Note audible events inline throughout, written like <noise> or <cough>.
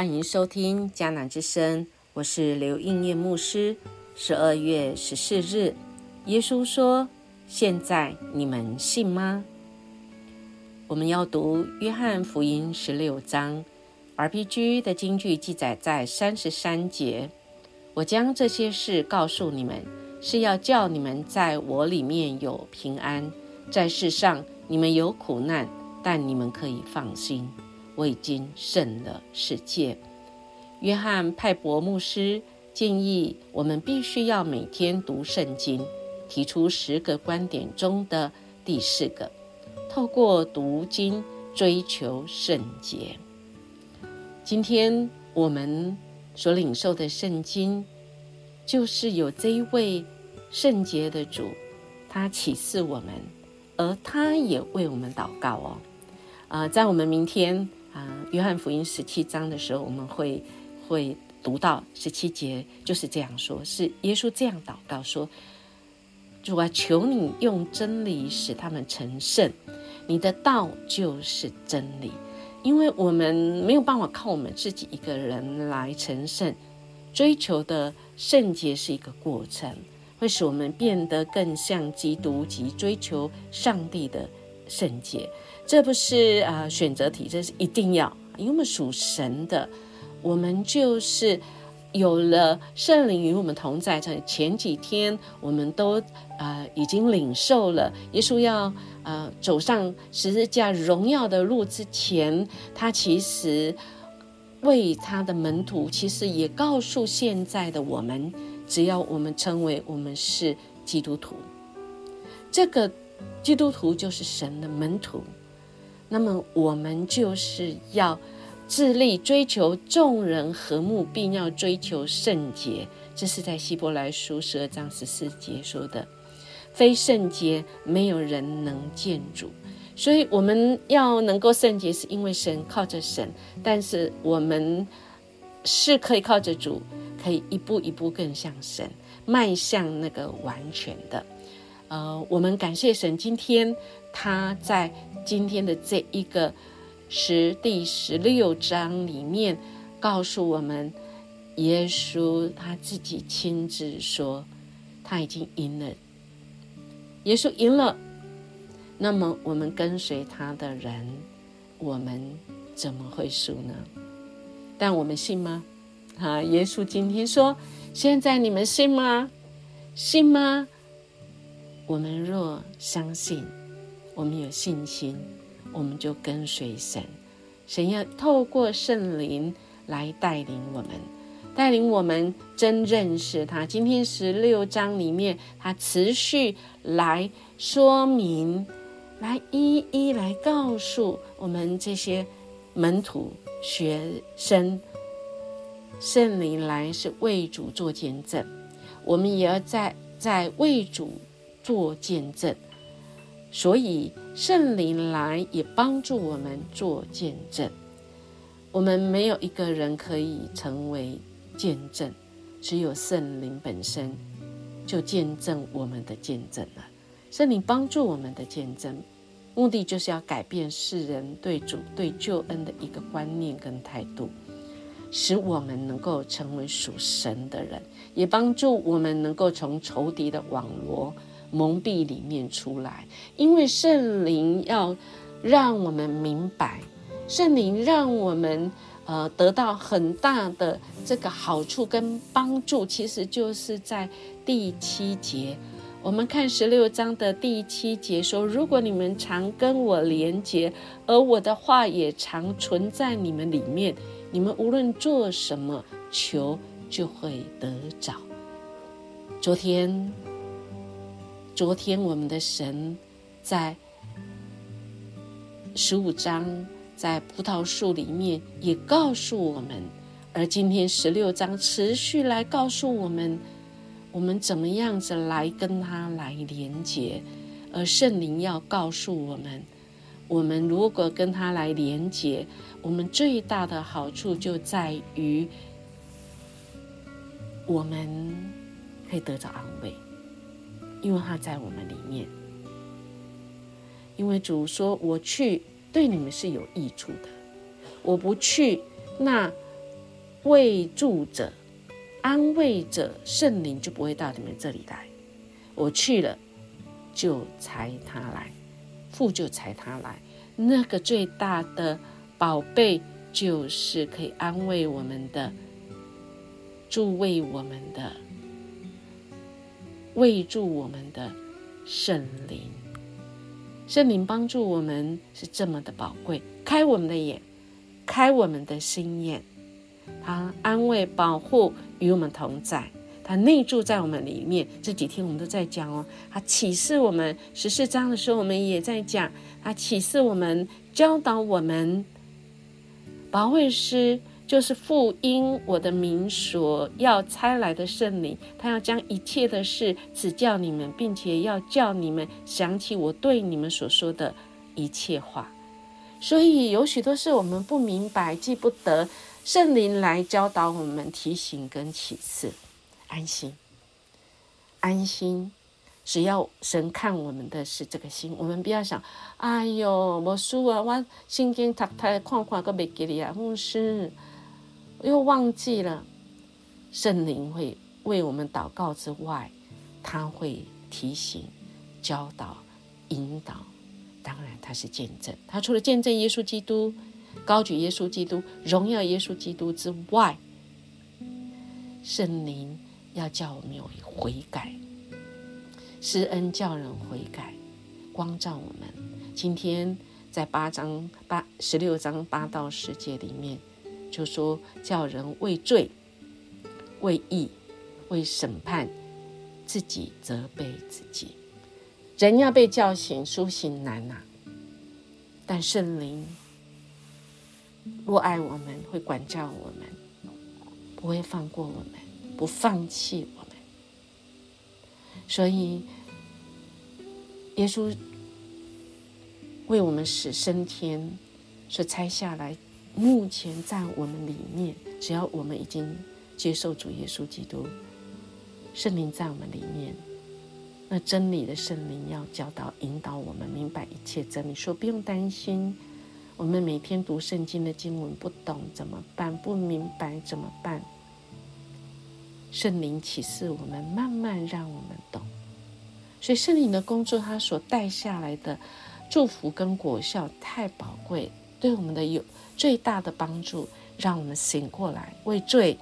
欢迎收听迦南之声，我是刘应念牧师。十二月十四日，耶稣说：“现在你们信吗？”我们要读约翰福音十六章，RPG 的经句记载在三十三节。我将这些事告诉你们，是要叫你们在我里面有平安。在世上你们有苦难，但你们可以放心。我已经胜了世界。约翰派伯牧师建议我们必须要每天读圣经，提出十个观点中的第四个：透过读经追求圣洁。今天我们所领受的圣经，就是有这一位圣洁的主，他启示我们，而他也为我们祷告哦。啊，在我们明天。啊，约翰福音十七章的时候，我们会会读到十七节，就是这样说：是耶稣这样祷告说：“主啊，求你用真理使他们成圣，你的道就是真理。因为我们没有办法靠我们自己一个人来成圣，追求的圣洁是一个过程，会使我们变得更像基督及追求上帝的圣洁。”这不是啊选择题，这是一定要，因为我们属神的，我们就是有了圣灵与我们同在。在前几天，我们都呃已经领受了耶稣要呃走上十字架荣耀的路之前，他其实为他的门徒，其实也告诉现在的我们，只要我们称为我们是基督徒，这个基督徒就是神的门徒。那么我们就是要致力追求众人和睦，并要追求圣洁。这是在希伯来书十二章十四节说的：“非圣洁，没有人能见主。”所以我们要能够圣洁，是因为神靠着神，但是我们是可以靠着主，可以一步一步更像神，迈向那个完全的。呃，我们感谢神，今天他在。今天的这一个十第十六章里面，告诉我们，耶稣他自己亲自说，他已经赢了。耶稣赢了，那么我们跟随他的人，我们怎么会输呢？但我们信吗？啊，耶稣今天说，现在你们信吗？信吗？我们若相信。我们有信心，我们就跟随神。神要透过圣灵来带领我们，带领我们真认识他。今天十六章里面，他持续来说明，来一一来告诉我们这些门徒学生，圣灵来是为主做见证，我们也要在在为主做见证。所以圣灵来也帮助我们做见证。我们没有一个人可以成为见证，只有圣灵本身就见证我们的见证了。圣灵帮助我们的见证，目的就是要改变世人对主、对救恩的一个观念跟态度，使我们能够成为属神的人，也帮助我们能够从仇敌的网罗。蒙蔽里面出来，因为圣灵要让我们明白，圣灵让我们呃得到很大的这个好处跟帮助，其实就是在第七节。我们看十六章的第七节说：“如果你们常跟我连结，而我的话也常存在你们里面，你们无论做什么求，就会得着。”昨天。昨天我们的神在十五章在葡萄树里面也告诉我们，而今天十六章持续来告诉我们，我们怎么样子来跟他来连接，而圣灵要告诉我们，我们如果跟他来连接，我们最大的好处就在于我们可以得到安慰。因为他在我们里面，因为主说：“我去对你们是有益处的，我不去那慰助者、安慰者圣灵就不会到你们这里来。我去了，就裁他来，父就裁他来。那个最大的宝贝，就是可以安慰我们的、助慰我们的、喂助我们的圣灵。圣灵帮助我们是这么的宝贵，开我们的眼，开我们的心眼。他安慰、保护，与我们同在。他内住在我们里面。这几天我们都在讲哦。他启示我们十四章的时候，我们也在讲。他启示我们，教导我们。保卫师就是父因我的名所要差来的圣灵，他要将一切的事指教你们，并且要叫你们想起我对你们所说的一切话。所以有许多事我们不明白、记不得，圣灵来教导我们、提醒跟启示。安心，安心。只要神看我们的是这个心，我们不要想，哎呦，我输啊，我心经读读看看个没给你啊，牧师又忘记了。圣灵会为我们祷告之外，他会提醒、教导、引导。当然，他是见证。他除了见证耶稣基督、高举耶稣基督、荣耀耶稣基督之外，圣灵。要叫我们有悔改，施恩叫人悔改，光照我们。今天在八章八十六章八到十节里面，就说叫人为罪、为义、为审判，自己责备自己。人要被叫醒、苏醒难呐，但圣灵若爱我们，会管教我们，不会放过我们。不放弃我们，所以耶稣为我们使升天，所拆下来。目前在我们里面，只要我们已经接受主耶稣基督，圣灵在我们里面，那真理的圣灵要教导、引导我们明白一切真理。说不用担心，我们每天读圣经的经文不懂怎么办？不明白怎么办？圣灵启示我们，慢慢让我们懂。所以圣灵的工作，他所带下来的祝福跟果效太宝贵，对我们的有最大的帮助，让我们醒过来，为罪、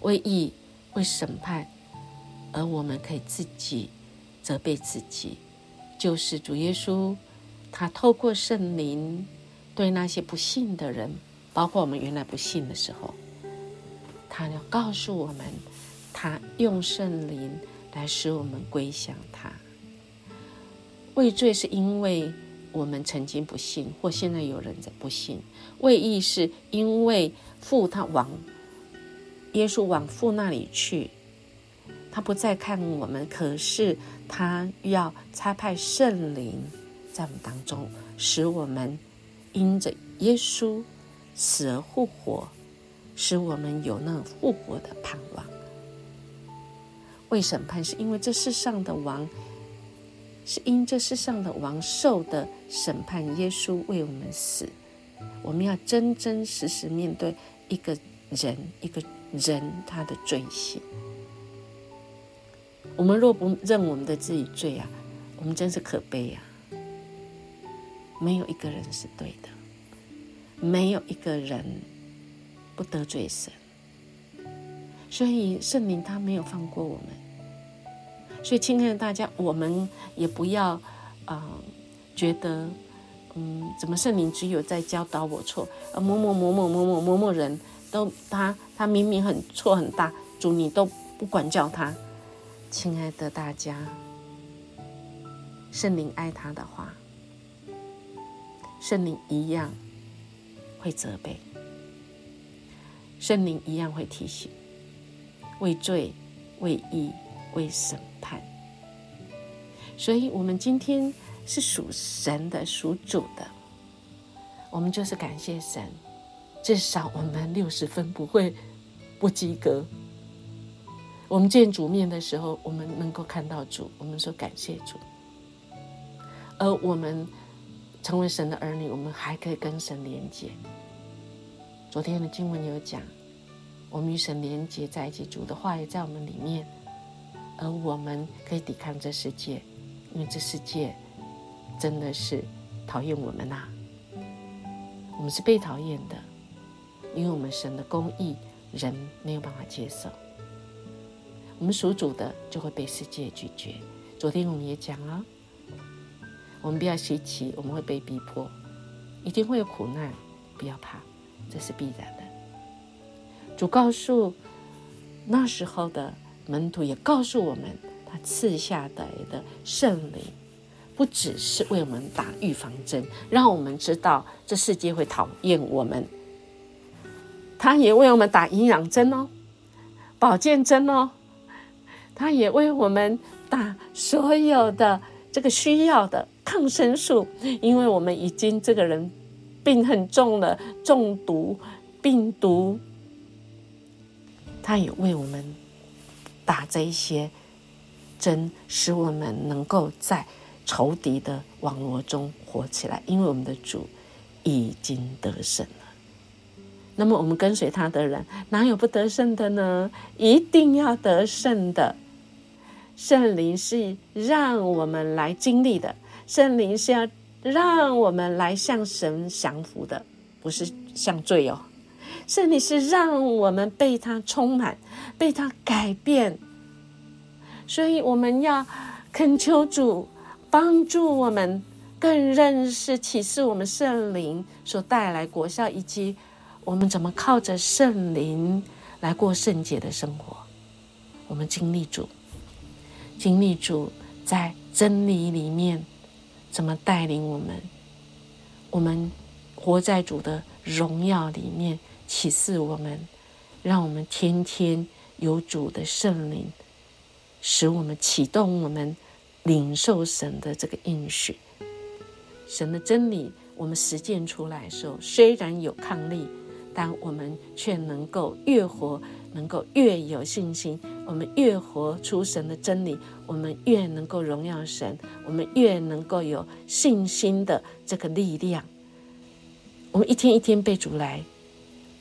为义、为审判，而我们可以自己责备自己。就是主耶稣，他透过圣灵对那些不信的人，包括我们原来不信的时候。他要告诉我们，他用圣灵来使我们归向他。畏罪是因为我们曾经不信，或现在有人在不信；为义是因为父他往耶稣往父那里去，他不再看我们，可是他要差派圣灵在我们当中，使我们因着耶稣死而复活。使我们有那复活的盼望。为审判，是因为这世上的王，是因这世上的王受的审判。耶稣为我们死，我们要真真实实面对一个人，一个人他的罪行。我们若不认我们的自己罪啊，我们真是可悲呀！没有一个人是对的，没有一个人。不得罪神，所以圣灵他没有放过我们。所以，亲爱的大家，我们也不要啊，觉得嗯，怎么圣灵只有在教导我错？而，某某某某某某某某人都他他明明很错很大，主你都不管教他。亲爱的大家，圣灵爱他的话，圣灵一样会责备。圣灵一样会提醒，为罪、为义、为审判。所以，我们今天是属神的、属主的，我们就是感谢神，至少我们六十分不会不及格。我们见主面的时候，我们能够看到主，我们说感谢主。而我们成为神的儿女，我们还可以跟神连接。昨天的经文有讲，我们与神连接在一起，主的话也在我们里面，而我们可以抵抗这世界，因为这世界真的是讨厌我们呐，我们是被讨厌的，因为我们神的公义人没有办法接受，我们属主的就会被世界拒绝。昨天我们也讲了，我们不要稀奇，我们会被逼迫，一定会有苦难，不要怕。这是必然的。主告诉那时候的门徒，也告诉我们，他赐下来的圣灵，不只是为我们打预防针，让我们知道这世界会讨厌我们，他也为我们打营养针哦，保健针哦，他也为我们打所有的这个需要的抗生素，因为我们已经这个人。病很重了，中毒病毒，他也为我们打这一些针，使我们能够在仇敌的网络中活起来。因为我们的主已经得胜了。那么我们跟随他的人，哪有不得胜的呢？一定要得胜的。圣灵是让我们来经历的，圣灵是要。让我们来向神降服的，不是向罪哦。圣灵是让我们被他充满，被他改变。所以我们要恳求主帮助我们更认识启示我们圣灵所带来果效，以及我们怎么靠着圣灵来过圣洁的生活。我们经历主，经历主在真理里面。怎么带领我们？我们活在主的荣耀里面，启示我们，让我们天天有主的圣灵，使我们启动我们领受神的这个应许。神的真理，我们实践出来的时候，虽然有抗力，但我们却能够越活。能够越有信心，我们越活出神的真理，我们越能够荣耀神，我们越能够有信心的这个力量。我们一天一天被主来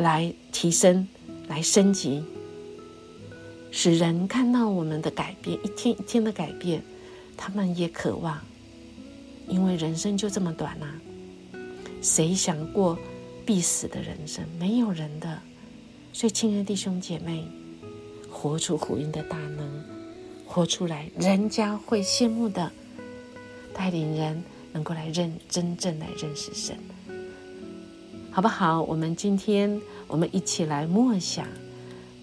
来提升，来升级，使人看到我们的改变，一天一天的改变，他们也渴望，因为人生就这么短啊！谁想过必死的人生？没有人的。所以，亲爱的弟兄姐妹，活出福音的大能，活出来，人家会羡慕的。带领人能够来认真正来认识神，好不好？我们今天我们一起来默想，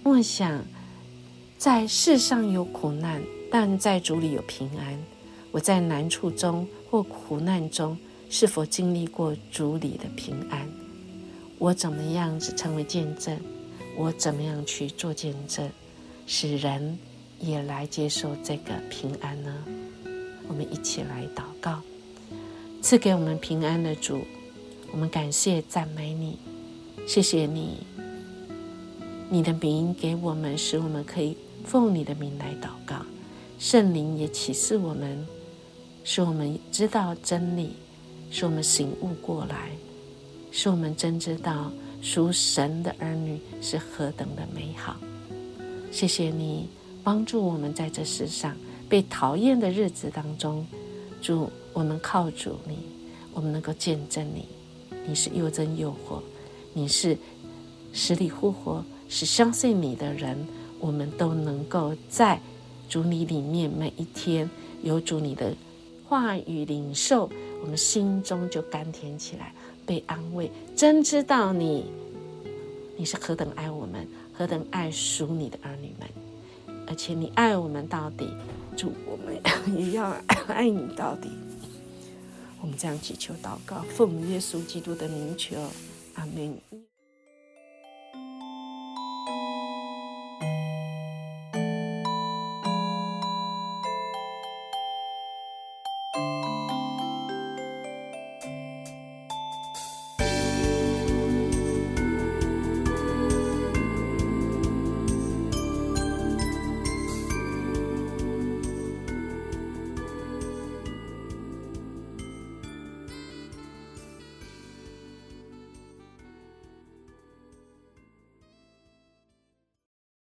默想，在世上有苦难，但在主里有平安。我在难处中或苦难中，是否经历过主里的平安？我怎么样子成为见证？我怎么样去做见证，使人也来接受这个平安呢？我们一起来祷告，赐给我们平安的主，我们感谢赞美你，谢谢你，你的名给我们，使我们可以奉你的名来祷告。圣灵也启示我们，使我们知道真理，使我们醒悟过来，使我们真知道。属神的儿女是何等的美好！谢谢你帮助我们在这世上被讨厌的日子当中，主我们靠主你，我们能够见证你，你是又真又活，你是死里复活，是相信你的人，我们都能够在主你里面每一天有主你的话语领受，我们心中就甘甜起来。被安慰，真知道你，你是何等爱我们，何等爱属你的儿女们，而且你爱我们到底，主我们 <laughs> 也要 <coughs> 爱你到底。我们这样祈求祷告，奉耶稣基督的名求，阿门。